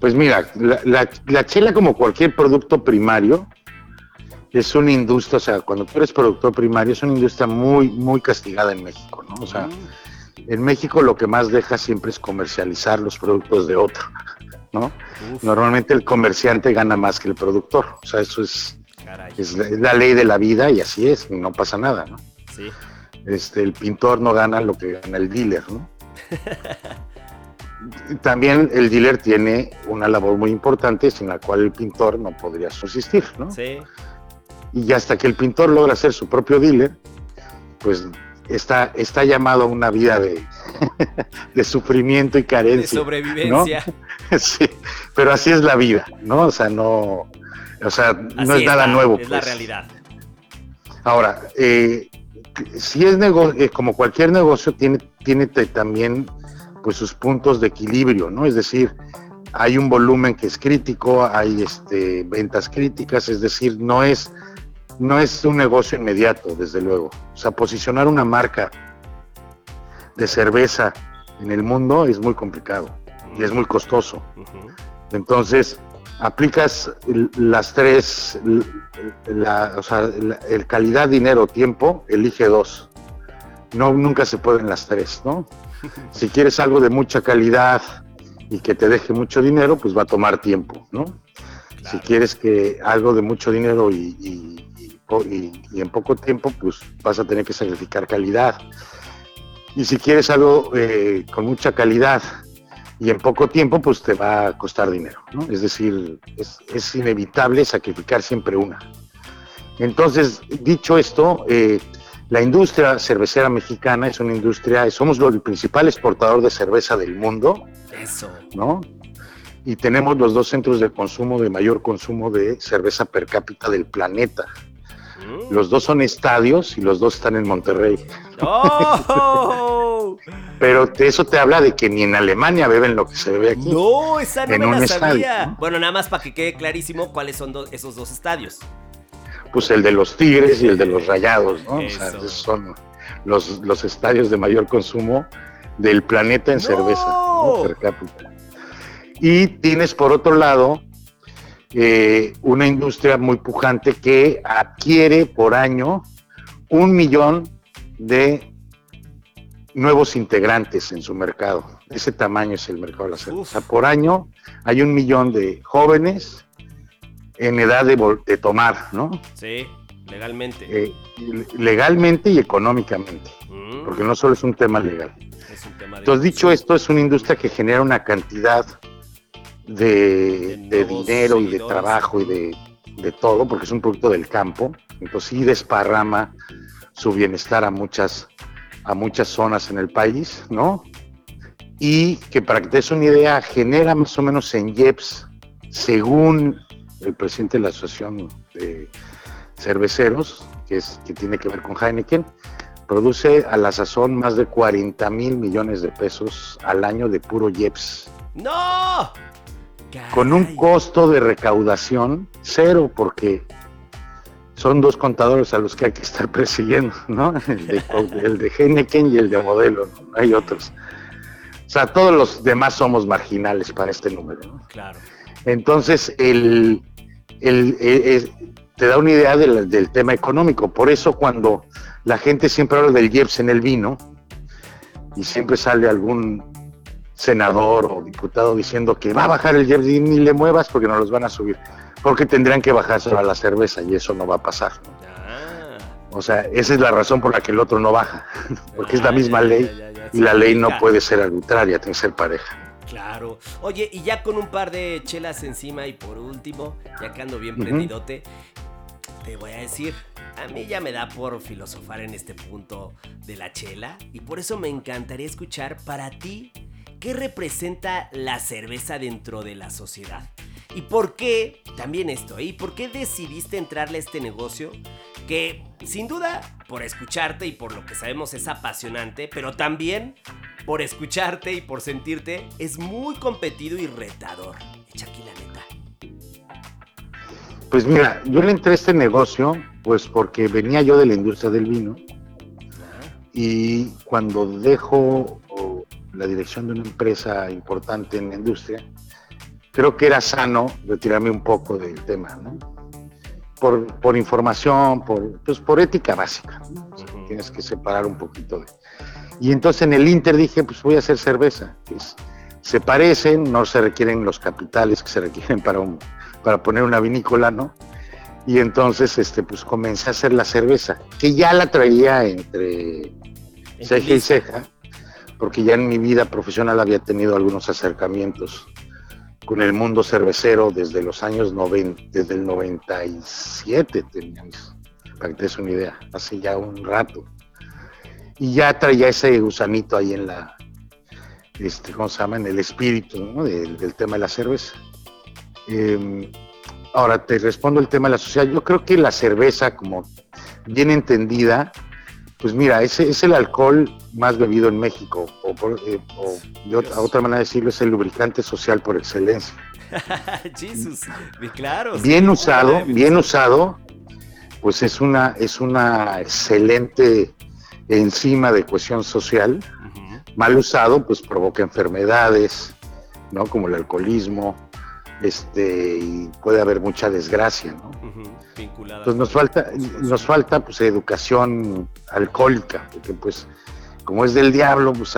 [SPEAKER 4] Pues mira, la- la chela como cualquier producto primario es una industria, o sea, cuando tú eres productor primario es una industria muy, muy castigada en México, ¿no? O sea, en México lo que más deja siempre es comercializar los productos de otro, ¿no?
[SPEAKER 1] Uf,
[SPEAKER 4] Normalmente el comerciante gana más que el productor, o sea, eso es, la, es la ley de la vida y así es, no pasa nada, ¿no?
[SPEAKER 1] Sí.
[SPEAKER 4] Este, el pintor no gana lo que gana el dealer, ¿no? <laughs> También el dealer tiene una labor muy importante sin la cual el pintor no podría subsistir, ¿no?
[SPEAKER 1] Sí.
[SPEAKER 4] Y hasta que el pintor logra ser su propio dealer, pues está, está llamado a una vida de, <laughs> de sufrimiento y
[SPEAKER 1] De
[SPEAKER 4] carencia.
[SPEAKER 1] sobrevivencia. <laughs>
[SPEAKER 4] Sí, pero así es la vida, ¿no? O sea, no, o sea, no
[SPEAKER 1] Así
[SPEAKER 4] es nada nuevo.
[SPEAKER 1] Es la
[SPEAKER 4] pues.
[SPEAKER 1] realidad.
[SPEAKER 4] Ahora, eh, si es negocio, como cualquier negocio, tiene, tiene también pues sus puntos de equilibrio, ¿no? Es decir, hay un volumen que es crítico, hay este, ventas críticas, es decir, no es, no es un negocio inmediato, desde luego. O sea, posicionar una marca de cerveza en el mundo es muy complicado y es muy costoso. Entonces, aplicas las tres, la, o sea, la- el calidad, dinero, tiempo, elige dos. No, nunca se pueden las tres, ¿no? <laughs> Si quieres algo de mucha calidad y que te deje mucho dinero, pues va a tomar tiempo, ¿no? Si quieres que algo de mucho dinero y, y- y en poco tiempo, pues vas a tener que sacrificar calidad. Y si quieres algo eh, con mucha calidad y en poco tiempo, pues te va a costar dinero, ¿no? Es decir, es, es inevitable sacrificar siempre una. Entonces, dicho esto, eh, la industria cervecera mexicana es una industria, somos el principal exportador de cerveza del mundo,
[SPEAKER 1] Eso.
[SPEAKER 4] ¿no? Y tenemos los dos centros de consumo de mayor consumo de cerveza per cápita del planeta. Los dos son estadios y los dos están en Monterrey.
[SPEAKER 1] ¡Oh! <laughs>
[SPEAKER 4] Pero eso te habla de que ni en Alemania beben lo que se bebe aquí.
[SPEAKER 1] No, esa no
[SPEAKER 4] En
[SPEAKER 1] me
[SPEAKER 4] un
[SPEAKER 1] la sabía.
[SPEAKER 4] ¿no?
[SPEAKER 1] Bueno, nada más para que quede clarísimo cuáles son do- esos dos estadios.
[SPEAKER 4] Pues el de los Tigres y el de los <laughs> Rayados, ¿no? O sea,
[SPEAKER 1] Eso.
[SPEAKER 4] esos son los, los estadios de mayor consumo del planeta en
[SPEAKER 1] ¡No!
[SPEAKER 4] cerveza, ¿no? per cápita. Y tienes por otro lado eh, una industria muy pujante que adquiere por año un millón de nuevos integrantes en su mercado. Ese tamaño es el mercado de la cerveza.
[SPEAKER 1] Uf.
[SPEAKER 4] O sea, por año hay un millón de jóvenes en edad de, tomar, ¿no?
[SPEAKER 1] Sí, legalmente.
[SPEAKER 4] Eh, legalmente y económicamente,
[SPEAKER 1] Mm,
[SPEAKER 4] porque no solo es un tema legal.
[SPEAKER 1] es un tema de
[SPEAKER 4] Entonces, dicho esto, es una industria que genera una cantidad de, dinero y de trabajo y de, de todo, porque es un producto del campo. Entonces, sí desparrama su bienestar a muchas, a muchas zonas en el país, ¿no? Y que para que te des una idea, genera más o menos en IEPS, según el presidente de la Asociación de Cerveceros, que, es, que tiene que ver con Heineken, produce a la sazón más de 40 mil millones de pesos al año de puro IEPS,
[SPEAKER 1] ¡No!
[SPEAKER 4] Con un costo de recaudación cero, porque son dos contadores a los que hay que estar persiguiendo, ¿no? <laughs> El de, el de Heineken y el de Modelo, ¿no? hay otros. O sea, todos los demás somos marginales para este número, ¿no?
[SPEAKER 1] Claro.
[SPEAKER 4] Entonces, el, el- el- es- te da una idea del, del tema económico. Por eso cuando la gente siempre habla del IEPS en el vino, y siempre sale algún senador o diputado diciendo que va a bajar el IEPS y ni le muevas porque no los van a subir, porque tendrían que bajárselo a la cerveza y eso no va a pasar.
[SPEAKER 1] Ah.
[SPEAKER 4] O sea, esa es la razón por la que el otro no baja, <laughs> porque es la
[SPEAKER 1] Ah,
[SPEAKER 4] misma
[SPEAKER 1] ya,
[SPEAKER 4] ley
[SPEAKER 1] ya, ya, ya,
[SPEAKER 4] y la ley no puede ser arbitraria, tiene que ser pareja.
[SPEAKER 1] Claro. Oye, y ya con un par de chelas encima y por último, ya que ando bien prendidote, te voy a decir, a mí ya me da por filosofar en este punto de la chela y por eso me encantaría escuchar para ti qué representa la cerveza dentro de la sociedad. ¿Y por qué, también esto, ¿y por qué decidiste entrarle a este negocio? Que sin duda, por escucharte y por lo que sabemos es apasionante, pero también por escucharte y por sentirte, es muy competido y retador. Echa aquí la neta.
[SPEAKER 4] Pues mira, yo le entré a este negocio pues porque venía yo de la industria del vino y cuando dejo la dirección de una empresa importante en la industria, creo que era sano retirarme un poco del tema, ¿no? Por, por información, por, pues por ética básica. ¿no? O sea,
[SPEAKER 1] Ujú.
[SPEAKER 4] Tienes que separar un poquito de... Y entonces en el Inter dije, pues voy a hacer cerveza. que es- se parecen, no se requieren los capitales que se requieren para, un, para poner una vinícola, ¿no? Y entonces, este, pues comencé a hacer la cerveza, que ya la traía entre ceja y ceja, porque ya en mi vida profesional había tenido algunos acercamientos con el mundo cervecero desde los años 90, desde el 97 teníamos, para que te des una idea, hace ya un rato. Y ya traía ese gusanito ahí en la, este, ¿cómo se llama? En el espíritu del, tema de la cerveza. Eh, ahora te respondo el tema de la sociedad. Yo creo que la cerveza, como bien entendida, pues mira, ese es el alcohol más bebido en México, o, por- eh, o de otra, otra manera de decirlo, es el lubricante social por excelencia. <laughs>
[SPEAKER 1] Jesus, bien claro.
[SPEAKER 4] Bien usado, bien usado, pues es una, es una excelente enzima de cohesión social. Mal usado, pues provoca enfermedades, ¿no? Como el alcoholismo, este, y puede haber mucha desgracia, ¿no?
[SPEAKER 1] Ujú, vinculada
[SPEAKER 4] Entonces nos
[SPEAKER 1] con-
[SPEAKER 4] falta, nos falta pues educación alcohólica, porque pues como es del diablo, pues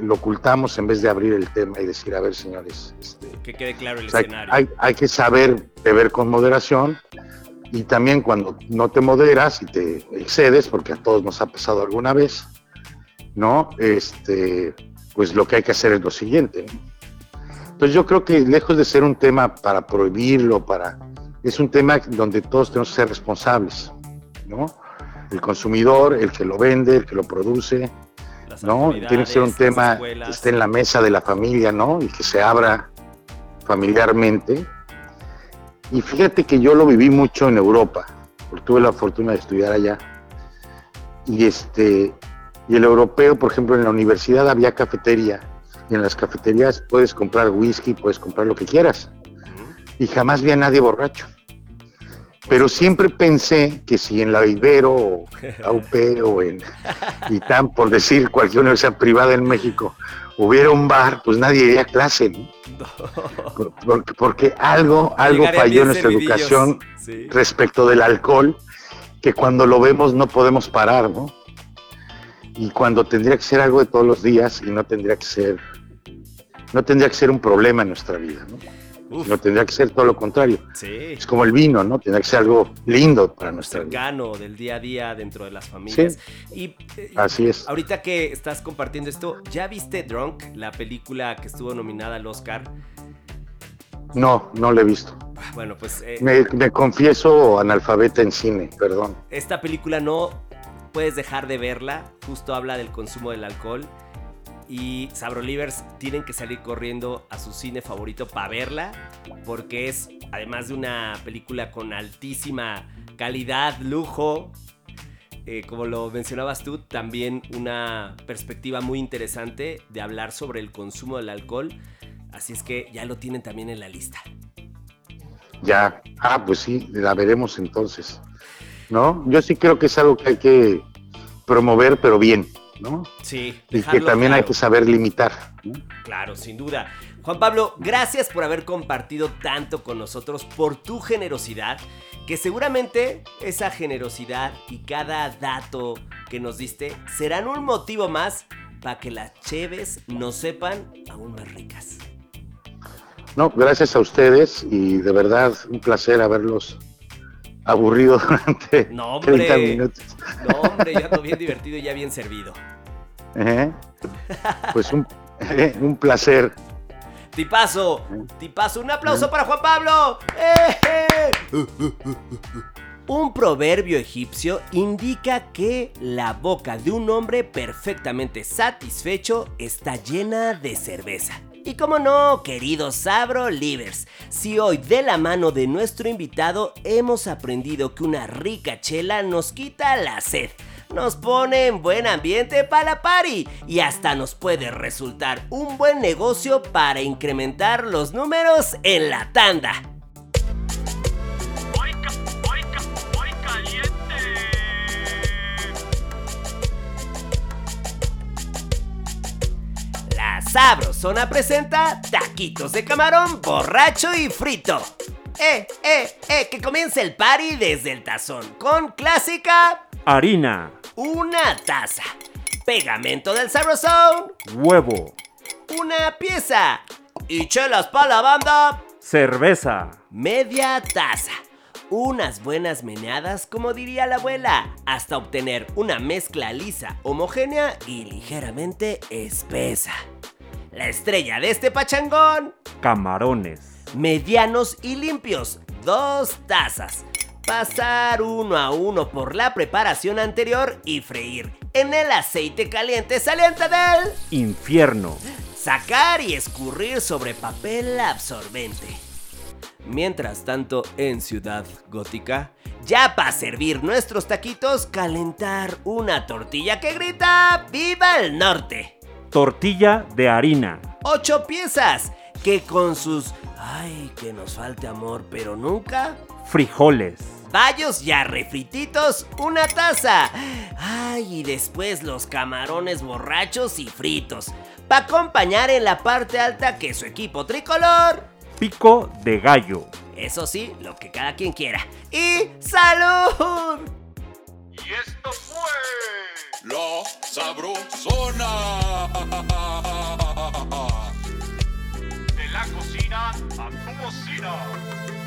[SPEAKER 4] lo ocultamos en vez de abrir el tema y decir, a ver señores, este,
[SPEAKER 1] Que quede claro el
[SPEAKER 4] pues,
[SPEAKER 1] escenario.
[SPEAKER 4] hay- hay que saber beber con moderación y también cuando no te moderas y te excedes, porque a todos nos ha pasado alguna vez, ¿no? Este, pues lo que hay que hacer es lo siguiente, ¿no? Entonces yo creo que lejos de ser un tema para prohibirlo, para es un tema donde todos tenemos que ser responsables, ¿no? El consumidor, el que lo vende, el que lo produce,
[SPEAKER 1] Las
[SPEAKER 4] ¿no? Tiene que ser un tema que esté en la mesa de la familia, ¿no? Y que se abra familiarmente. Y fíjate que yo lo viví mucho en Europa, porque tuve la fortuna de estudiar allá. Y este, y el europeo, por ejemplo, en la universidad había cafetería. Y en las cafeterías puedes comprar whisky, puedes comprar lo que quieras. Y jamás vi a nadie borracho. Pero siempre pensé que si en la Ibero o <laughs> AUP o en ITAM, por decir cualquier universidad privada en México, hubiera un bar, pues nadie iría a clase, ¿no? Por- Porque, porque algo, algo falló en nuestra
[SPEAKER 1] servidillos.
[SPEAKER 4] educación
[SPEAKER 1] Sí.
[SPEAKER 4] respecto del alcohol, que cuando lo vemos no podemos parar, ¿no? Y cuando tendría que ser algo de todos los días y no tendría que ser, no tendría que ser un problema en nuestra vida, ¿no? No tendría que ser todo lo contrario.
[SPEAKER 1] sí.
[SPEAKER 4] Es como el vino, ¿no? Tendría que ser algo lindo para nuestra vida.
[SPEAKER 1] cercano del día a día dentro de las familias. Y eh,
[SPEAKER 4] Así es.
[SPEAKER 1] ahorita que estás compartiendo esto, ¿ya viste Drunk, la película que estuvo nominada al Oscar?
[SPEAKER 4] No, no lo he visto.
[SPEAKER 1] Bueno, pues eh,
[SPEAKER 4] Me, me confieso analfabeta en cine, perdón.
[SPEAKER 1] esta película no puedes dejar de verla, justo habla del consumo del alcohol. Y Sabrolivers tienen que salir corriendo a su cine favorito para verla, porque es, además de una película con altísima calidad, lujo, eh, como lo mencionabas tú, también una perspectiva muy interesante de hablar sobre el consumo del alcohol. Así es que ya lo tienen también en la lista.
[SPEAKER 4] Ya. Ah, pues sí, la veremos entonces. ¿No? Yo sí creo que es algo que hay que promover, pero bien, ¿no?
[SPEAKER 1] Sí,
[SPEAKER 4] Y que también hay que saber limitar. ¿no?
[SPEAKER 1] Claro, sin duda. Juan Pablo, gracias por haber compartido tanto con nosotros, por tu generosidad, que seguramente esa generosidad y cada dato que nos diste serán un motivo más para que las cheves nos sepan aún más ricas.
[SPEAKER 4] No, gracias a ustedes y de verdad un placer haberlos aburrido <laughs> durante
[SPEAKER 1] No,
[SPEAKER 4] 30
[SPEAKER 1] hombre.
[SPEAKER 4] minutos.
[SPEAKER 1] No, hombre, yo ando bien divertido y ya bien servido. <laughs>
[SPEAKER 4] Pues un, un placer.
[SPEAKER 1] Tipazo, tipazo, un aplauso para Juan Pablo. ¡Eh! Un proverbio egipcio indica que la boca de un hombre perfectamente satisfecho está llena de cerveza. Y como no, queridos Sabro Livers, si hoy de la mano de nuestro invitado hemos aprendido que una rica chela nos quita la sed, nos pone en buen ambiente para la party y hasta nos puede resultar un buen negocio para incrementar los números en la tanda. La Sabrosona presenta taquitos de camarón borracho y frito. ¡Eh, eh, eh! Que comience el party desde el tazón con clásica
[SPEAKER 5] harina
[SPEAKER 1] una taza, pegamento del Sabrosón,
[SPEAKER 5] huevo,
[SPEAKER 1] una pieza y chelas para la banda,
[SPEAKER 5] cerveza,
[SPEAKER 1] media taza. Unas buenas meneadas, como diría la abuela, hasta obtener una mezcla lisa, homogénea y ligeramente espesa. La estrella de este pachangón,
[SPEAKER 5] camarones,
[SPEAKER 1] medianos y limpios, dos tazas. Pasar uno a uno por la preparación anterior y freír en el aceite caliente saliente del
[SPEAKER 5] infierno.
[SPEAKER 1] Sacar y escurrir sobre papel absorbente. Mientras tanto, en Ciudad Gótica, ya para servir nuestros taquitos, calentar una tortilla que grita ¡Viva el norte!
[SPEAKER 5] Tortilla de harina.
[SPEAKER 1] Ocho piezas que con sus ¡Ay, que nos falte amor, pero nunca!
[SPEAKER 5] Frijoles.
[SPEAKER 1] Bayos ya refrititos, una taza. Ay, y después los camarones borrachos y fritos. Para acompañar en la parte alta que su equipo tricolor
[SPEAKER 5] pico de gallo.
[SPEAKER 1] Eso sí, lo que cada quien quiera. ¡Y salud!
[SPEAKER 3] Y esto fue
[SPEAKER 2] La Sabrosona.
[SPEAKER 3] de la cocina a tu bocina.